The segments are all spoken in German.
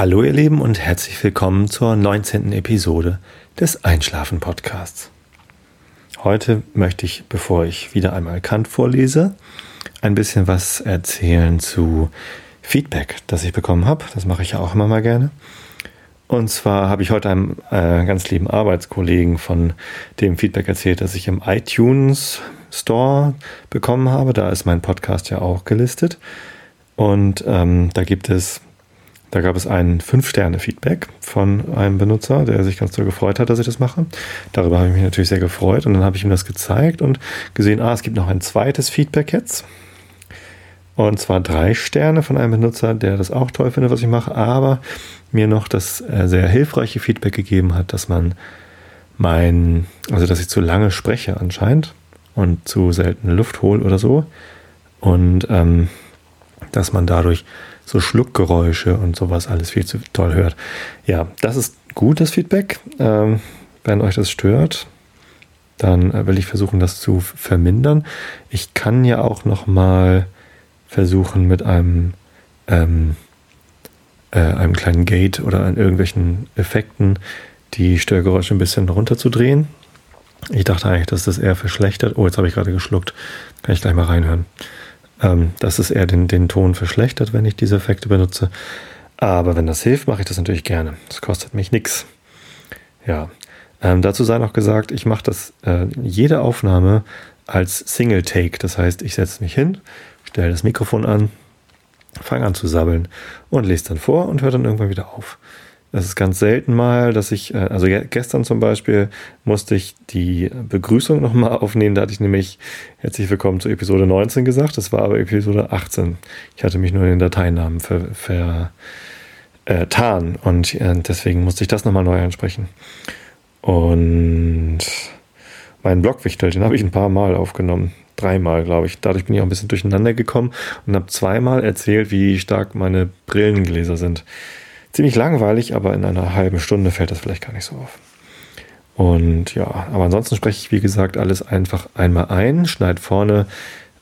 Hallo ihr Lieben und herzlich willkommen zur 19. Episode des Einschlafen Podcasts. Heute möchte ich, bevor ich wieder einmal Kant vorlese, ein bisschen was erzählen zu Feedback, das ich bekommen habe. Das mache ich ja auch immer mal gerne. Und zwar habe ich heute einem äh, ganz lieben Arbeitskollegen von dem Feedback erzählt, das ich im iTunes Store bekommen habe. Da ist mein Podcast ja auch gelistet. Und ähm, da gibt es da gab es ein 5-Sterne-Feedback von einem Benutzer, der sich ganz doll gefreut hat, dass ich das mache. Darüber habe ich mich natürlich sehr gefreut und dann habe ich ihm das gezeigt und gesehen, ah, es gibt noch ein zweites Feedback jetzt. Und zwar drei Sterne von einem Benutzer, der das auch toll findet, was ich mache, aber mir noch das äh, sehr hilfreiche Feedback gegeben hat, dass man mein, also dass ich zu lange spreche anscheinend und zu selten Luft hole oder so. Und ähm, dass man dadurch so Schluckgeräusche und sowas alles viel zu toll hört. Ja, das ist gutes Feedback. Ähm, wenn euch das stört, dann äh, will ich versuchen, das zu vermindern. Ich kann ja auch noch mal versuchen mit einem ähm, äh, einem kleinen Gate oder an irgendwelchen Effekten die Störgeräusche ein bisschen runterzudrehen. Ich dachte eigentlich, dass das eher verschlechtert. Oh, jetzt habe ich gerade geschluckt. Kann ich gleich mal reinhören ähm, dass es eher den, den Ton verschlechtert, wenn ich diese Effekte benutze. Aber wenn das hilft, mache ich das natürlich gerne. Das kostet mich nichts. Ja. Ähm, dazu sei noch gesagt, ich mache das äh, jede Aufnahme als Single Take. Das heißt, ich setze mich hin, stelle das Mikrofon an, fange an zu sabbeln und lese dann vor und höre dann irgendwann wieder auf. Es ist ganz selten mal, dass ich, äh, also gestern zum Beispiel musste ich die Begrüßung nochmal aufnehmen. Da hatte ich nämlich herzlich willkommen zu Episode 19 gesagt. Das war aber Episode 18. Ich hatte mich nur in den Dateinamen vertan ver, äh, und äh, deswegen musste ich das nochmal neu ansprechen. Und meinen Blockwichtel, den habe ich ein paar Mal aufgenommen. Dreimal, glaube ich. Dadurch bin ich auch ein bisschen durcheinander gekommen und habe zweimal erzählt, wie stark meine Brillengläser sind ziemlich langweilig, aber in einer halben Stunde fällt das vielleicht gar nicht so auf. Und ja, aber ansonsten spreche ich, wie gesagt, alles einfach einmal ein, schneide vorne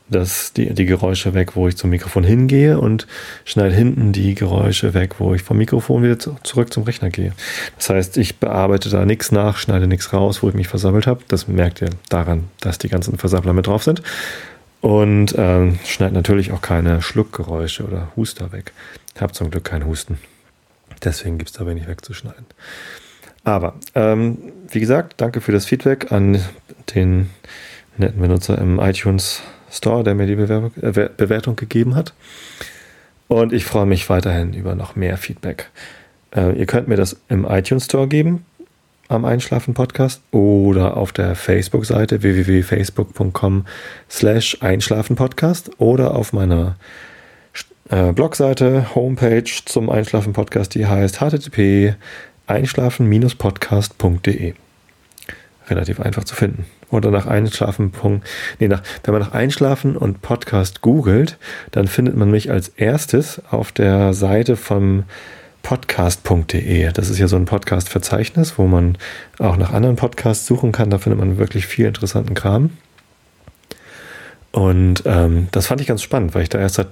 das, die, die Geräusche weg, wo ich zum Mikrofon hingehe und schneide hinten die Geräusche weg, wo ich vom Mikrofon wieder zu, zurück zum Rechner gehe. Das heißt, ich bearbeite da nichts nach, schneide nichts raus, wo ich mich versammelt habe. Das merkt ihr daran, dass die ganzen Versammler mit drauf sind. Und ähm, schneide natürlich auch keine Schluckgeräusche oder Huster weg. Habe zum Glück keinen Husten. Deswegen gibt es da wenig wegzuschneiden. Aber, ähm, wie gesagt, danke für das Feedback an den netten Benutzer im iTunes Store, der mir die Bewerbung, äh, Bewertung gegeben hat. Und ich freue mich weiterhin über noch mehr Feedback. Äh, ihr könnt mir das im iTunes Store geben, am Einschlafen Podcast oder auf der Facebook-Seite www.facebook.com slash Einschlafen Podcast oder auf meiner äh, Blogseite, Homepage zum Einschlafen-Podcast, die heißt http einschlafen-podcast.de. Relativ einfach zu finden. Oder nach Einschlafen. Nee, nach, wenn man nach Einschlafen und Podcast googelt, dann findet man mich als erstes auf der Seite vom podcast.de. Das ist ja so ein Podcast-Verzeichnis, wo man auch nach anderen Podcasts suchen kann. Da findet man wirklich viel interessanten Kram. Und ähm, das fand ich ganz spannend, weil ich da erst seit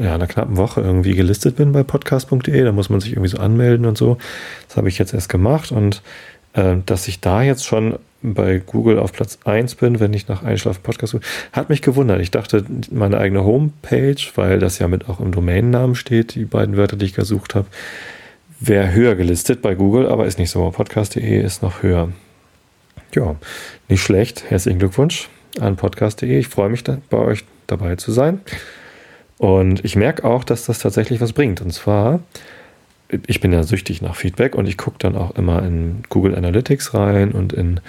ja, einer knappen Woche irgendwie gelistet bin bei podcast.de. Da muss man sich irgendwie so anmelden und so. Das habe ich jetzt erst gemacht und äh, dass ich da jetzt schon bei Google auf Platz 1 bin, wenn ich nach Einschlafen Podcast suche, hat mich gewundert. Ich dachte, meine eigene Homepage, weil das ja mit auch im Domainnamen steht, die beiden Wörter, die ich gesucht habe, wäre höher gelistet bei Google, aber ist nicht so. Podcast.de ist noch höher. Ja, nicht schlecht. Herzlichen Glückwunsch an podcast.de. Ich freue mich, bei euch dabei zu sein. Und ich merke auch, dass das tatsächlich was bringt. Und zwar, ich bin ja süchtig nach Feedback und ich gucke dann auch immer in Google Analytics rein und in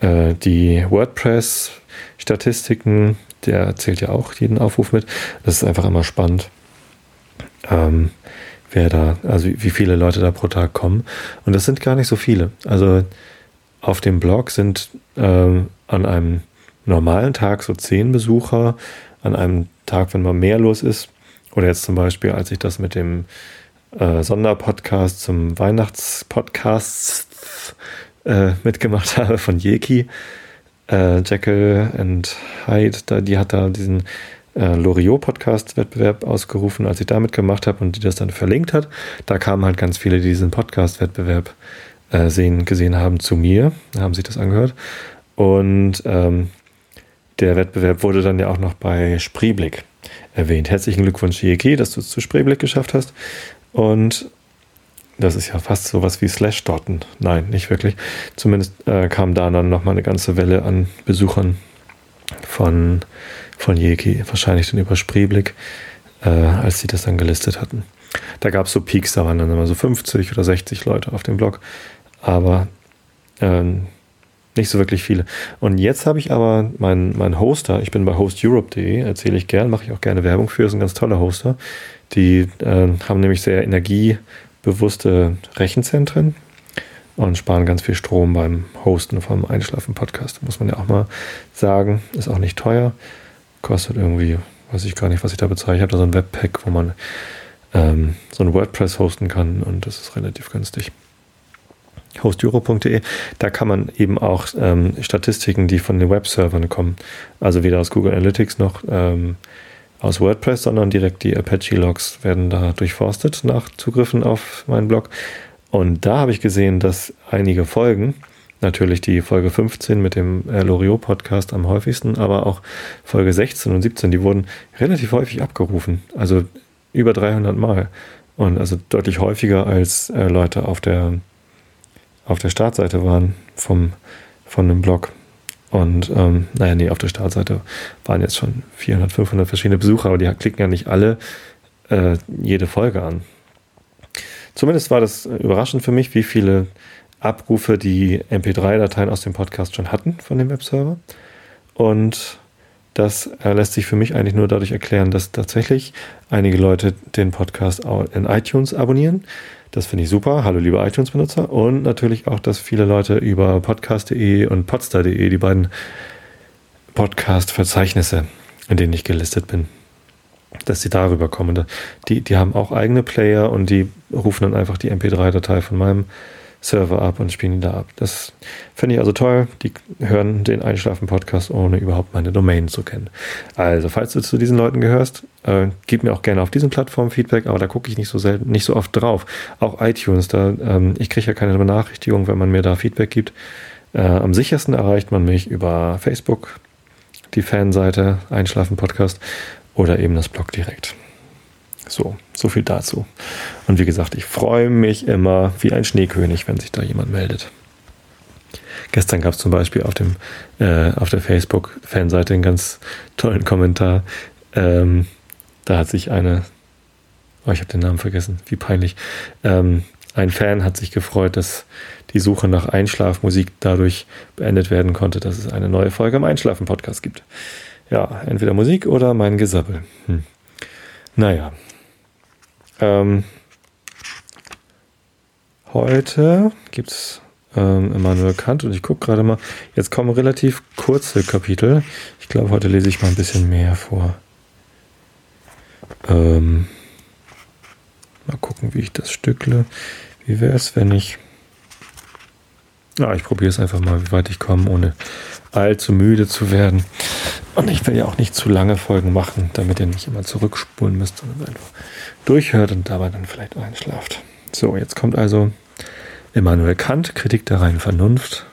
äh, die WordPress-Statistiken. Der zählt ja auch jeden Aufruf mit. Das ist einfach immer spannend. Ähm, wer da, also wie viele Leute da pro Tag kommen. Und das sind gar nicht so viele. Also auf dem Blog sind ähm, an einem normalen Tag so zehn Besucher, an einem Tag, wenn mal mehr los ist. Oder jetzt zum Beispiel, als ich das mit dem äh, Sonderpodcast zum Weihnachtspodcast äh, mitgemacht habe von Jeki, äh, Jekyll and Hyde, da, die hat da diesen äh, Loriot-Podcast-Wettbewerb ausgerufen, als ich damit gemacht habe und die das dann verlinkt hat. Da kamen halt ganz viele, die diesen Podcast-Wettbewerb äh, sehen, gesehen haben, zu mir, haben sich das angehört. Und ähm, der Wettbewerb wurde dann ja auch noch bei Spreeblick erwähnt. Herzlichen Glückwunsch, JK, dass du es zu Spreeblick geschafft hast. Und das ist ja fast so was wie Slashdotton. Nein, nicht wirklich. Zumindest äh, kam da dann nochmal eine ganze Welle an Besuchern von, von Jeki, wahrscheinlich dann über Spreeblick, äh, als sie das dann gelistet hatten. Da gab es so Peaks, da waren dann immer so 50 oder 60 Leute auf dem Blog, aber ähm, nicht so wirklich viele. Und jetzt habe ich aber meinen mein Hoster, ich bin bei hosteurope.de, erzähle ich gern, mache ich auch gerne Werbung für, ist ein ganz toller Hoster. Die äh, haben nämlich sehr energiebewusste Rechenzentren und sparen ganz viel Strom beim Hosten vom Einschlafen-Podcast. Muss man ja auch mal sagen. Ist auch nicht teuer. Kostet irgendwie, weiß ich gar nicht, was ich da bezahle. Ich habe da so ein Webpack, wo man ähm, so ein WordPress hosten kann und das ist relativ günstig. Hostjuro.de, da kann man eben auch ähm, Statistiken, die von den Webservern kommen, also weder aus Google Analytics noch ähm, aus WordPress, sondern direkt die Apache-Logs werden da durchforstet nach Zugriffen auf meinen Blog. Und da habe ich gesehen, dass einige Folgen, natürlich die Folge 15 mit dem äh, Loriot-Podcast am häufigsten, aber auch Folge 16 und 17, die wurden relativ häufig abgerufen. Also über 300 Mal. Und also deutlich häufiger als äh, Leute auf der, auf der Startseite waren vom, von einem Blog. Und ähm, naja, nee, auf der Startseite waren jetzt schon 400, 500 verschiedene Besucher, aber die klicken ja nicht alle äh, jede Folge an. Zumindest war das überraschend für mich, wie viele Abrufe die MP3-Dateien aus dem Podcast schon hatten von dem Webserver. Und das lässt sich für mich eigentlich nur dadurch erklären, dass tatsächlich einige Leute den Podcast in iTunes abonnieren. Das finde ich super. Hallo liebe iTunes-Benutzer. Und natürlich auch, dass viele Leute über podcast.de und podstar.de, die beiden Podcast-Verzeichnisse, in denen ich gelistet bin, dass sie darüber kommen. Die, die haben auch eigene Player und die rufen dann einfach die MP3-Datei von meinem Server ab und spielen die da ab. Das finde ich also toll. Die hören den Einschlafen-Podcast, ohne überhaupt meine Domain zu kennen. Also, falls du zu diesen Leuten gehörst, äh, gib mir auch gerne auf diesen Plattformen Feedback, aber da gucke ich nicht so selten, nicht so oft drauf. Auch iTunes, da, ähm, ich kriege ja keine Benachrichtigung, wenn man mir da Feedback gibt. Äh, am sichersten erreicht man mich über Facebook, die Fanseite Einschlafen Podcast oder eben das Blog direkt. So, so viel dazu. Und wie gesagt, ich freue mich immer wie ein Schneekönig, wenn sich da jemand meldet. Gestern gab es zum Beispiel auf, dem, äh, auf der Facebook-Fanseite einen ganz tollen Kommentar. Ähm, da hat sich eine, oh, ich habe den Namen vergessen, wie peinlich. Ähm, ein Fan hat sich gefreut, dass die Suche nach Einschlafmusik dadurch beendet werden konnte, dass es eine neue Folge im Einschlafen-Podcast gibt. Ja, entweder Musik oder mein Gesabbel. Hm. Naja. Ähm, heute gibt es ähm, Immanuel Kant und ich gucke gerade mal. Jetzt kommen relativ kurze Kapitel. Ich glaube, heute lese ich mal ein bisschen mehr vor. Ähm, mal gucken, wie ich das stückle. Wie wäre es, wenn ich. Ja, ich probiere es einfach mal, wie weit ich komme, ohne allzu müde zu werden. Und ich will ja auch nicht zu lange Folgen machen, damit ihr nicht immer zurückspulen müsst, sondern einfach durchhört und dabei dann vielleicht einschlaft. So, jetzt kommt also Immanuel Kant, Kritik der reinen Vernunft,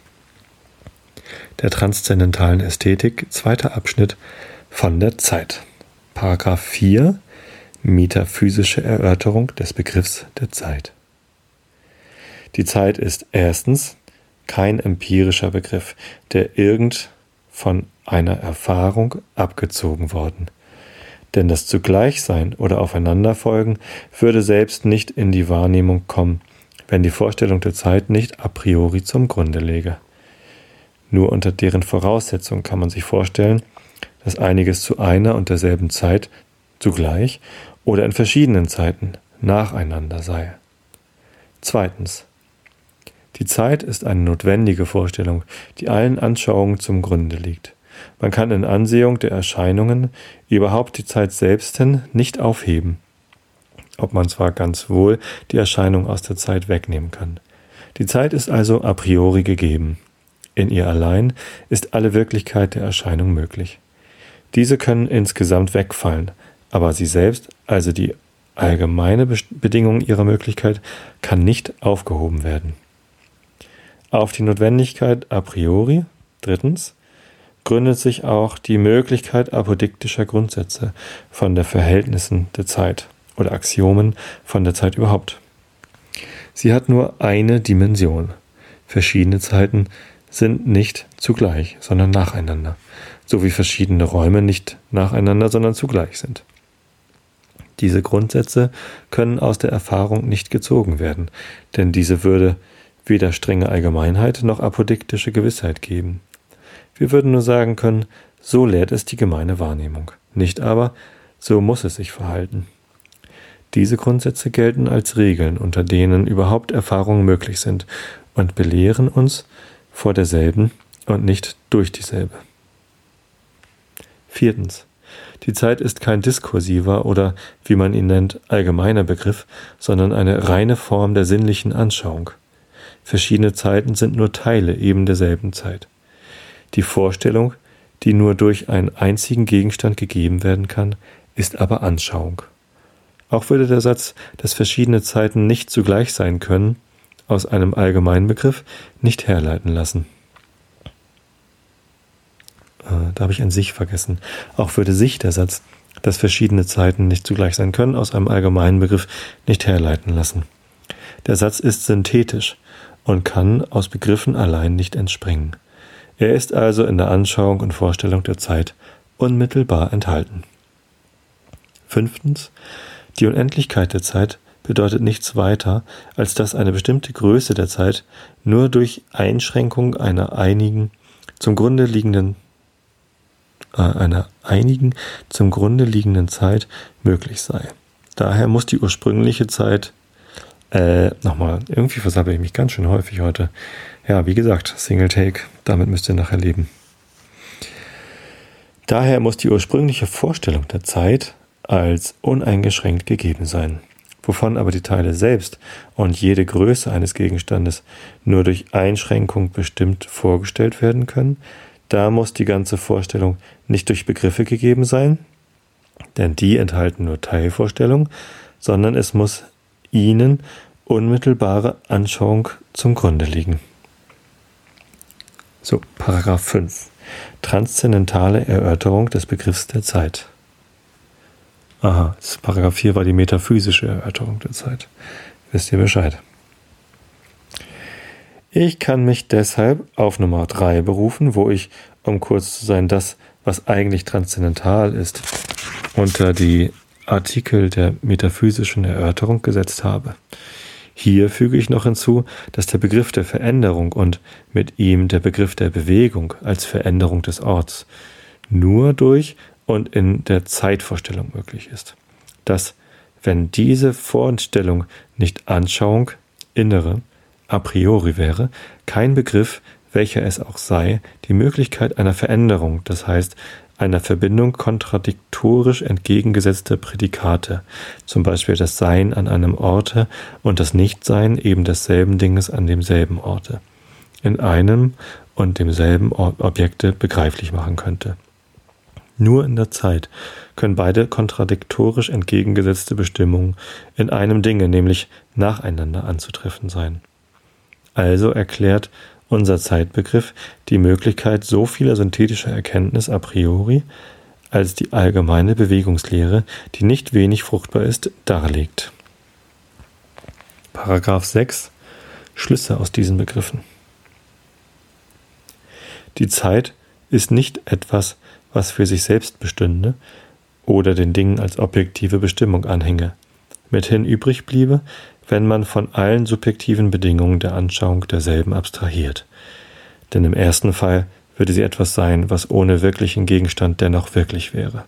der transzendentalen Ästhetik, zweiter Abschnitt von der Zeit. Paragraph 4, metaphysische Erörterung des Begriffs der Zeit. Die Zeit ist erstens kein empirischer Begriff, der irgend von einer Erfahrung abgezogen worden. Denn das Zugleichsein oder Aufeinanderfolgen würde selbst nicht in die Wahrnehmung kommen, wenn die Vorstellung der Zeit nicht a priori zum Grunde läge. Nur unter deren Voraussetzung kann man sich vorstellen, dass einiges zu einer und derselben Zeit zugleich oder in verschiedenen Zeiten nacheinander sei. Zweitens. Die Zeit ist eine notwendige Vorstellung, die allen Anschauungen zum Grunde liegt. Man kann in Ansehung der Erscheinungen überhaupt die Zeit selbsten nicht aufheben, ob man zwar ganz wohl die Erscheinung aus der Zeit wegnehmen kann. Die Zeit ist also a priori gegeben. In ihr allein ist alle Wirklichkeit der Erscheinung möglich. Diese können insgesamt wegfallen, aber sie selbst, also die allgemeine Bedingung ihrer Möglichkeit, kann nicht aufgehoben werden. Auf die Notwendigkeit a priori, drittens, gründet sich auch die Möglichkeit apodiktischer Grundsätze von der Verhältnissen der Zeit oder Axiomen von der Zeit überhaupt. Sie hat nur eine Dimension. Verschiedene Zeiten sind nicht zugleich, sondern nacheinander, so wie verschiedene Räume nicht nacheinander, sondern zugleich sind. Diese Grundsätze können aus der Erfahrung nicht gezogen werden, denn diese würde weder strenge Allgemeinheit noch apodiktische Gewissheit geben. Wir würden nur sagen können, so lehrt es die gemeine Wahrnehmung, nicht aber, so muss es sich verhalten. Diese Grundsätze gelten als Regeln, unter denen überhaupt Erfahrungen möglich sind und belehren uns vor derselben und nicht durch dieselbe. Viertens. Die Zeit ist kein diskursiver oder, wie man ihn nennt, allgemeiner Begriff, sondern eine reine Form der sinnlichen Anschauung. Verschiedene Zeiten sind nur Teile eben derselben Zeit. Die Vorstellung, die nur durch einen einzigen Gegenstand gegeben werden kann, ist aber Anschauung. Auch würde der Satz, dass verschiedene Zeiten nicht zugleich sein können, aus einem allgemeinen Begriff nicht herleiten lassen. Äh, da habe ich ein sich vergessen. Auch würde sich der Satz, dass verschiedene Zeiten nicht zugleich sein können, aus einem allgemeinen Begriff nicht herleiten lassen. Der Satz ist synthetisch und kann aus Begriffen allein nicht entspringen. Er ist also in der Anschauung und Vorstellung der Zeit unmittelbar enthalten. Fünftens. Die Unendlichkeit der Zeit bedeutet nichts weiter, als dass eine bestimmte Größe der Zeit nur durch Einschränkung einer einigen zum Grunde liegenden äh, einer einigen zum Grunde liegenden Zeit möglich sei. Daher muss die ursprüngliche Zeit äh, nochmal, irgendwie versabbel ich mich ganz schön häufig heute. Ja, wie gesagt, Single Take, damit müsst ihr nachher leben. Daher muss die ursprüngliche Vorstellung der Zeit als uneingeschränkt gegeben sein, wovon aber die Teile selbst und jede Größe eines Gegenstandes nur durch Einschränkung bestimmt vorgestellt werden können, da muss die ganze Vorstellung nicht durch Begriffe gegeben sein, denn die enthalten nur Teilvorstellung, sondern es muss ihnen unmittelbare Anschauung zum Grunde liegen. So, Paragraph 5. Transzendentale Erörterung des Begriffs der Zeit. Aha, Paragraph 4 war die metaphysische Erörterung der Zeit. Wisst ihr Bescheid? Ich kann mich deshalb auf Nummer 3 berufen, wo ich, um kurz zu sein, das, was eigentlich transzendental ist, unter die Artikel der metaphysischen Erörterung gesetzt habe. Hier füge ich noch hinzu, dass der Begriff der Veränderung und mit ihm der Begriff der Bewegung als Veränderung des Orts nur durch und in der Zeitvorstellung möglich ist. Dass, wenn diese Vorstellung nicht Anschauung, innere, a priori wäre, kein Begriff, welcher es auch sei, die Möglichkeit einer Veränderung, das heißt einer Verbindung kontradiktorisch entgegengesetzter Prädikate, zum Beispiel das Sein an einem Orte und das Nichtsein eben desselben Dinges an demselben Orte, in einem und demselben Objekte begreiflich machen könnte. Nur in der Zeit können beide kontradiktorisch entgegengesetzte Bestimmungen in einem Dinge, nämlich nacheinander anzutreffen sein. Also erklärt unser Zeitbegriff die Möglichkeit so vieler synthetischer Erkenntnis a priori, als die allgemeine Bewegungslehre, die nicht wenig fruchtbar ist, darlegt. Paragraph 6 Schlüsse aus diesen Begriffen. Die Zeit ist nicht etwas, was für sich selbst bestünde oder den Dingen als objektive Bestimmung anhänge, mithin übrig bliebe, wenn man von allen subjektiven Bedingungen der Anschauung derselben abstrahiert. Denn im ersten Fall würde sie etwas sein, was ohne wirklichen Gegenstand dennoch wirklich wäre.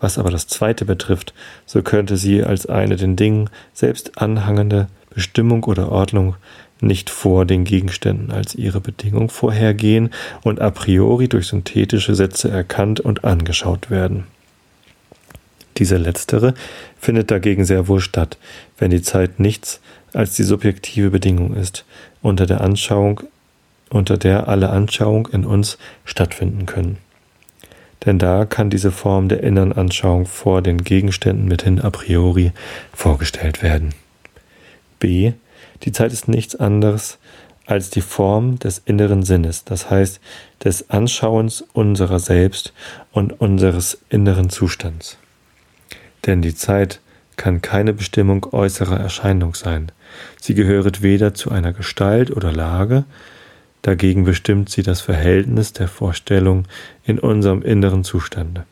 Was aber das zweite betrifft, so könnte sie als eine den Dingen selbst anhangende Bestimmung oder Ordnung nicht vor den Gegenständen als ihre Bedingung vorhergehen und a priori durch synthetische Sätze erkannt und angeschaut werden. Diese letztere findet dagegen sehr wohl statt, wenn die Zeit nichts als die subjektive Bedingung ist, unter der Anschauung, unter der alle Anschauung in uns stattfinden können. denn da kann diese Form der inneren Anschauung vor den Gegenständen mithin a priori vorgestellt werden. B. Die Zeit ist nichts anderes als die Form des inneren Sinnes, das heißt des Anschauens unserer selbst und unseres inneren Zustands. Denn die Zeit kann keine Bestimmung äußerer Erscheinung sein. Sie gehöret weder zu einer Gestalt oder Lage, dagegen bestimmt sie das Verhältnis der Vorstellung in unserem inneren Zustande.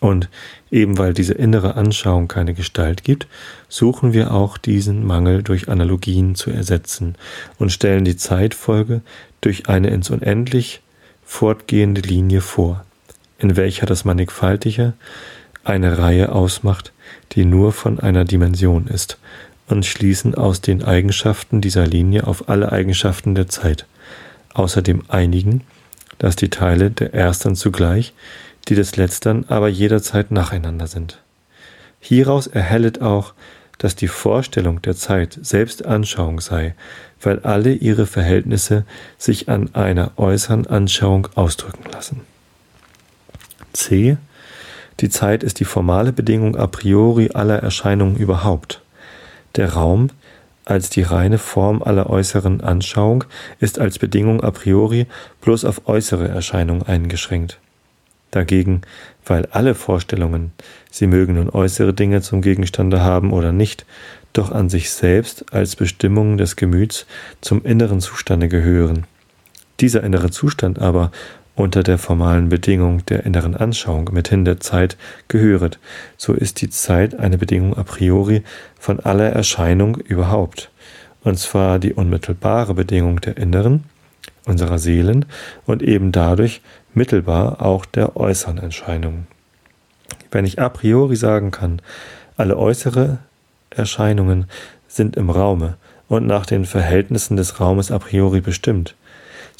Und eben weil diese innere Anschauung keine Gestalt gibt, suchen wir auch diesen Mangel durch Analogien zu ersetzen und stellen die Zeitfolge durch eine ins Unendlich fortgehende Linie vor, in welcher das Mannigfaltige eine Reihe ausmacht, die nur von einer Dimension ist, und schließen aus den Eigenschaften dieser Linie auf alle Eigenschaften der Zeit, außerdem einigen, dass die Teile der ersten zugleich, die des letztern aber jederzeit nacheinander sind. Hieraus erhellet auch, dass die Vorstellung der Zeit selbst Anschauung sei, weil alle ihre Verhältnisse sich an einer äußeren Anschauung ausdrücken lassen. C. Die Zeit ist die formale Bedingung a priori aller Erscheinungen überhaupt. Der Raum als die reine Form aller äußeren Anschauung ist als Bedingung a priori bloß auf äußere Erscheinungen eingeschränkt. Dagegen, weil alle Vorstellungen, sie mögen nun äußere Dinge zum Gegenstande haben oder nicht, doch an sich selbst als Bestimmungen des Gemüts zum inneren Zustande gehören. Dieser innere Zustand aber unter der formalen Bedingung der inneren Anschauung mithin der Zeit gehöret, so ist die Zeit eine Bedingung a priori von aller Erscheinung überhaupt, und zwar die unmittelbare Bedingung der inneren, unserer Seelen und eben dadurch mittelbar auch der äußeren Erscheinungen. Wenn ich a priori sagen kann, alle äußere Erscheinungen sind im Raume und nach den Verhältnissen des Raumes a priori bestimmt,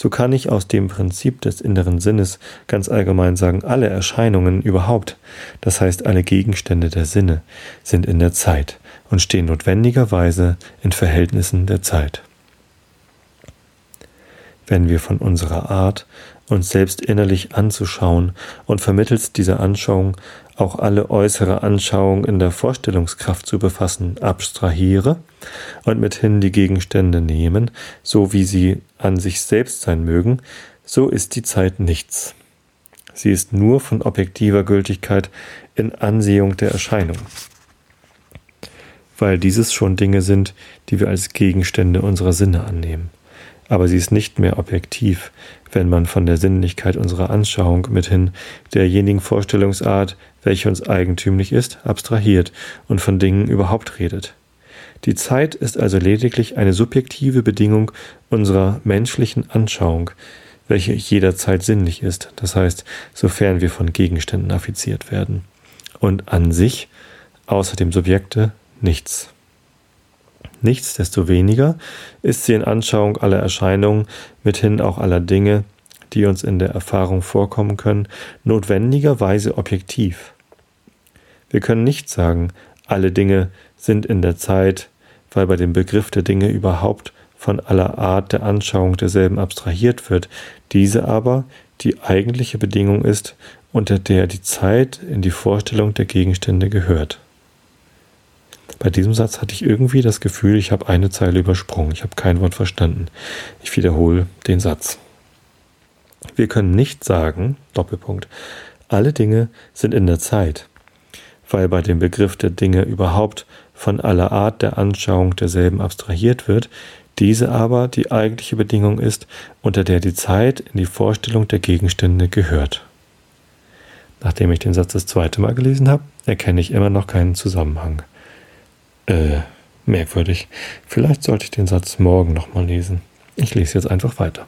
so kann ich aus dem Prinzip des inneren Sinnes ganz allgemein sagen, alle Erscheinungen überhaupt, das heißt alle Gegenstände der Sinne, sind in der Zeit und stehen notwendigerweise in Verhältnissen der Zeit. Wenn wir von unserer Art, uns selbst innerlich anzuschauen und vermittels dieser Anschauung auch alle äußere Anschauung in der Vorstellungskraft zu befassen, abstrahiere und mithin die Gegenstände nehmen, so wie sie an sich selbst sein mögen, so ist die Zeit nichts. Sie ist nur von objektiver Gültigkeit in Ansehung der Erscheinung, weil dieses schon Dinge sind, die wir als Gegenstände unserer Sinne annehmen aber sie ist nicht mehr objektiv, wenn man von der Sinnlichkeit unserer Anschauung mithin derjenigen Vorstellungsart, welche uns eigentümlich ist, abstrahiert und von Dingen überhaupt redet. Die Zeit ist also lediglich eine subjektive Bedingung unserer menschlichen Anschauung, welche jederzeit sinnlich ist, das heißt, sofern wir von Gegenständen affiziert werden. Und an sich, außer dem Subjekte, nichts. Nichtsdestoweniger ist sie in Anschauung aller Erscheinungen, mithin auch aller Dinge, die uns in der Erfahrung vorkommen können, notwendigerweise objektiv. Wir können nicht sagen, alle Dinge sind in der Zeit, weil bei dem Begriff der Dinge überhaupt von aller Art der Anschauung derselben abstrahiert wird, diese aber die eigentliche Bedingung ist, unter der die Zeit in die Vorstellung der Gegenstände gehört. Bei diesem Satz hatte ich irgendwie das Gefühl, ich habe eine Zeile übersprungen. Ich habe kein Wort verstanden. Ich wiederhole den Satz. Wir können nicht sagen, Doppelpunkt, alle Dinge sind in der Zeit, weil bei dem Begriff der Dinge überhaupt von aller Art der Anschauung derselben abstrahiert wird, diese aber die eigentliche Bedingung ist, unter der die Zeit in die Vorstellung der Gegenstände gehört. Nachdem ich den Satz das zweite Mal gelesen habe, erkenne ich immer noch keinen Zusammenhang. Äh, merkwürdig. Vielleicht sollte ich den Satz morgen nochmal lesen. Ich lese jetzt einfach weiter.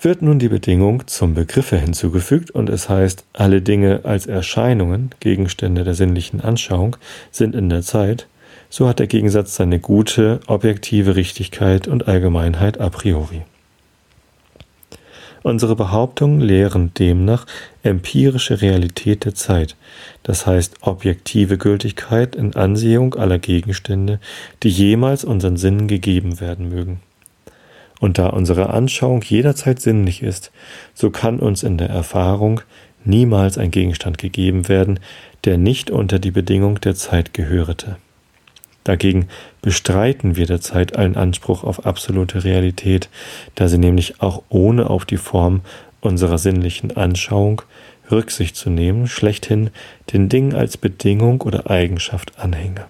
Wird nun die Bedingung zum Begriffe hinzugefügt und es heißt, alle Dinge als Erscheinungen, Gegenstände der sinnlichen Anschauung, sind in der Zeit, so hat der Gegensatz seine gute, objektive Richtigkeit und Allgemeinheit a priori. Unsere Behauptungen lehren demnach empirische Realität der Zeit, das heißt objektive Gültigkeit in Ansehung aller Gegenstände, die jemals unseren Sinnen gegeben werden mögen. Und da unsere Anschauung jederzeit sinnlich ist, so kann uns in der Erfahrung niemals ein Gegenstand gegeben werden, der nicht unter die Bedingung der Zeit gehörete. Dagegen bestreiten wir der Zeit allen Anspruch auf absolute Realität, da sie nämlich auch ohne auf die Form unserer sinnlichen Anschauung Rücksicht zu nehmen, schlechthin den Dingen als Bedingung oder Eigenschaft anhänge.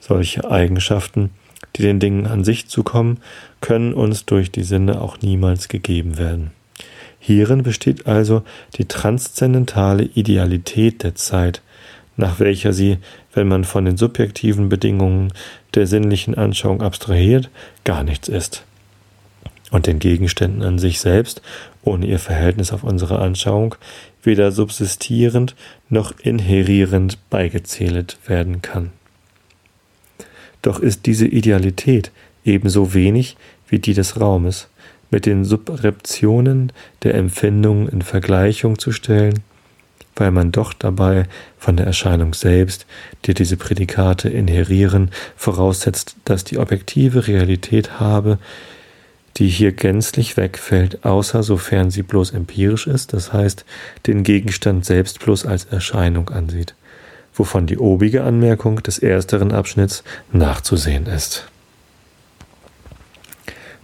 Solche Eigenschaften, die den Dingen an sich zukommen, können uns durch die Sinne auch niemals gegeben werden. Hierin besteht also die transzendentale Idealität der Zeit, nach welcher sie, wenn man von den subjektiven Bedingungen der sinnlichen Anschauung abstrahiert, gar nichts ist. Und den Gegenständen an sich selbst, ohne ihr Verhältnis auf unsere Anschauung, weder subsistierend noch inherierend beigezählt werden kann. Doch ist diese Idealität ebenso wenig wie die des Raumes, mit den Subreptionen der Empfindungen in Vergleichung zu stellen, weil man doch dabei von der Erscheinung selbst, die diese Prädikate inherieren, voraussetzt, dass die objektive Realität habe, die hier gänzlich wegfällt, außer sofern sie bloß empirisch ist, das heißt den Gegenstand selbst bloß als Erscheinung ansieht, wovon die obige Anmerkung des ersteren Abschnitts nachzusehen ist.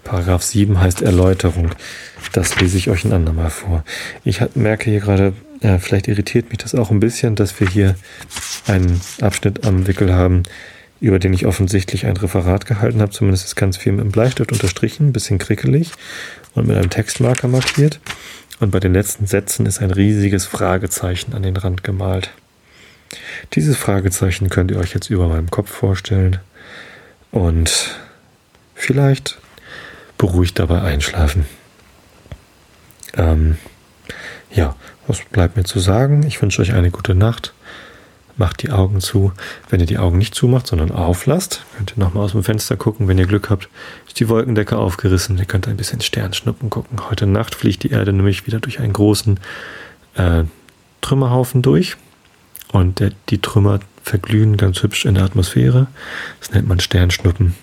Paragraph 7 heißt Erläuterung. Das lese ich euch ein andermal vor. Ich merke hier gerade, ja, vielleicht irritiert mich das auch ein bisschen, dass wir hier einen Abschnitt am Wickel haben, über den ich offensichtlich ein Referat gehalten habe. Zumindest ist ganz viel mit dem Bleistift unterstrichen, ein bisschen krickelig und mit einem Textmarker markiert. Und bei den letzten Sätzen ist ein riesiges Fragezeichen an den Rand gemalt. Dieses Fragezeichen könnt ihr euch jetzt über meinem Kopf vorstellen. Und vielleicht beruhigt dabei einschlafen. Ähm, ja, was bleibt mir zu sagen? Ich wünsche euch eine gute Nacht. Macht die Augen zu. Wenn ihr die Augen nicht zumacht, sondern auflasst, könnt ihr nochmal aus dem Fenster gucken. Wenn ihr Glück habt, ist die Wolkendecke aufgerissen. Ihr könnt ein bisschen Sternschnuppen gucken. Heute Nacht fliegt die Erde nämlich wieder durch einen großen äh, Trümmerhaufen durch. Und der, die Trümmer verglühen ganz hübsch in der Atmosphäre. Das nennt man Sternschnuppen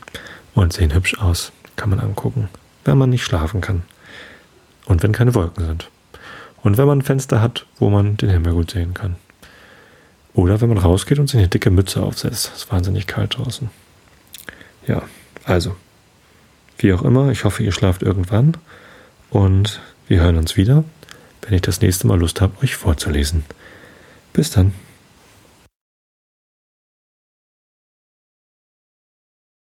und sehen hübsch aus kann man angucken, wenn man nicht schlafen kann. Und wenn keine Wolken sind. Und wenn man ein Fenster hat, wo man den Himmel gut sehen kann. Oder wenn man rausgeht und sich eine dicke Mütze aufsetzt. Es ist wahnsinnig kalt draußen. Ja, also. Wie auch immer, ich hoffe, ihr schlaft irgendwann. Und wir hören uns wieder, wenn ich das nächste Mal Lust habe, euch vorzulesen. Bis dann.